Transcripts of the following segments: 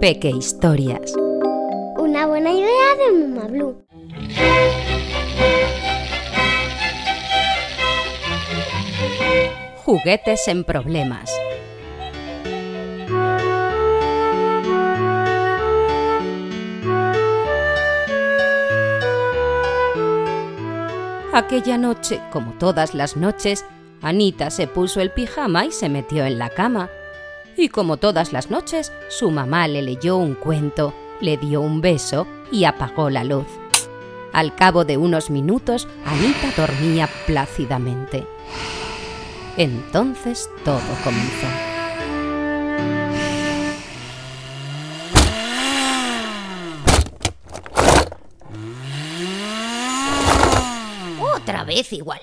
Peque Historias. Una buena idea de Muma Blue. Juguetes en problemas. Aquella noche, como todas las noches, Anita se puso el pijama y se metió en la cama. Y como todas las noches, su mamá le leyó un cuento, le dio un beso y apagó la luz. Al cabo de unos minutos, Anita dormía plácidamente. Entonces todo comenzó. Otra vez igual.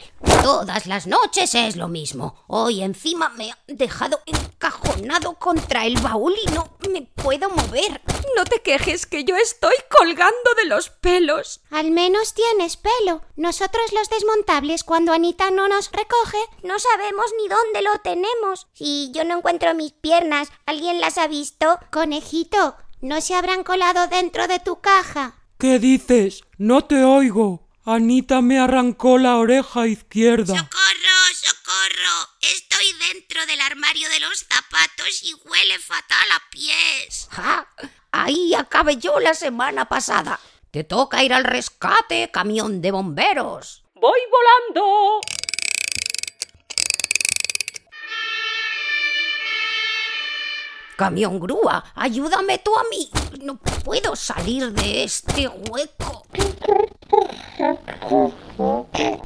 Todas las noches es lo mismo. Hoy encima me ha dejado encajonado contra el baúl y no me puedo mover. No te quejes que yo estoy colgando de los pelos. Al menos tienes pelo. Nosotros los desmontables, cuando Anita no nos recoge, no sabemos ni dónde lo tenemos. Si yo no encuentro mis piernas, ¿alguien las ha visto? Conejito, ¿no se habrán colado dentro de tu caja? ¿Qué dices? No te oigo. Anita me arrancó la oreja izquierda. ¡Socorro, socorro! Estoy dentro del armario de los zapatos y huele fatal a pies. ¡Ja! Ahí acabé yo la semana pasada. Te toca ir al rescate, camión de bomberos. ¡Voy volando! Camión grúa, ayúdame tú a mí. No puedo salir de este hueco.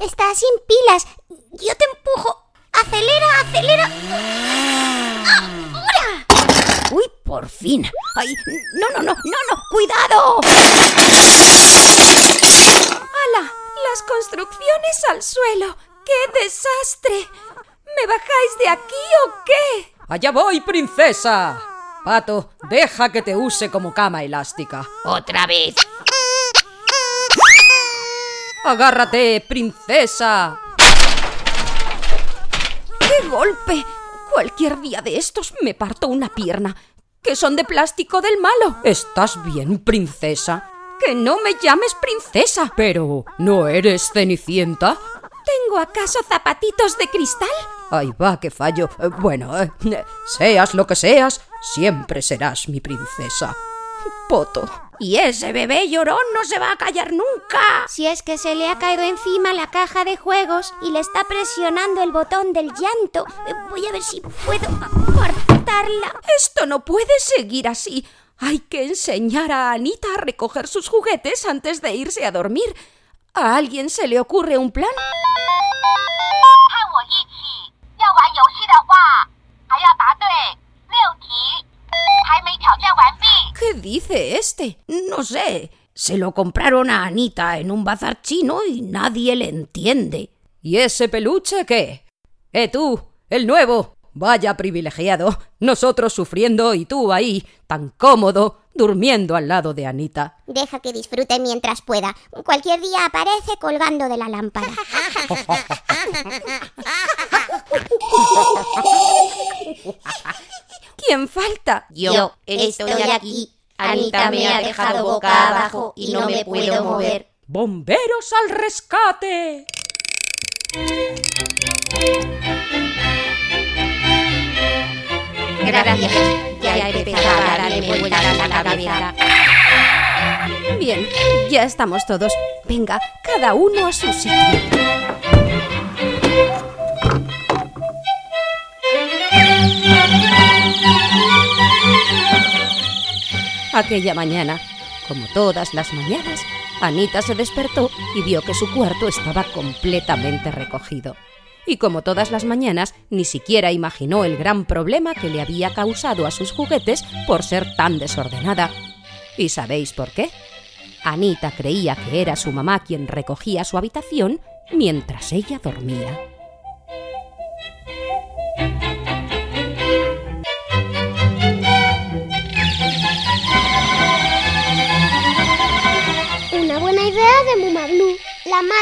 Está sin pilas. Yo te empujo. Acelera, acelera. ¡Ahora! Uy, por fin. Ay, no, no, no, no, no, cuidado. ¡Hala! Las construcciones al suelo. ¡Qué desastre! ¿Me bajáis de aquí o qué? Allá voy, princesa. Pato, deja que te use como cama elástica. Otra vez. Agárrate, princesa. ¡Qué golpe! Cualquier día de estos me parto una pierna. Que son de plástico del malo. ¿Estás bien, princesa? Que no me llames princesa. Pero, ¿no eres cenicienta? ¿Tengo acaso zapatitos de cristal? Ahí va, que fallo. Eh, Bueno, eh, seas lo que seas, siempre serás mi princesa. Poto. Y ese bebé llorón no se va a callar nunca. Si es que se le ha caído encima la caja de juegos y le está presionando el botón del llanto, Eh, voy a ver si puedo apartarla. Esto no puede seguir así. Hay que enseñar a Anita a recoger sus juguetes antes de irse a dormir. ¿A alguien se le ocurre un plan? Dice este? No sé. Se lo compraron a Anita en un bazar chino y nadie le entiende. ¿Y ese peluche qué? ¡Eh tú, el nuevo! Vaya privilegiado. Nosotros sufriendo y tú ahí, tan cómodo, durmiendo al lado de Anita. Deja que disfrute mientras pueda. Cualquier día aparece colgando de la lámpara. ¿Quién falta? Yo estoy aquí. Anita me ha dejado boca abajo y no me puedo mover. ¡Bomberos al rescate! Gracias. Ya he empezado a darle vueltas a la cabeza. Bien, ya estamos todos. Venga, cada uno a su sitio. Aquella mañana, como todas las mañanas, Anita se despertó y vio que su cuarto estaba completamente recogido. Y como todas las mañanas, ni siquiera imaginó el gran problema que le había causado a sus juguetes por ser tan desordenada. ¿Y sabéis por qué? Anita creía que era su mamá quien recogía su habitación mientras ella dormía.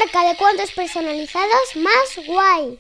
Marca de cuentos personalizados más guay.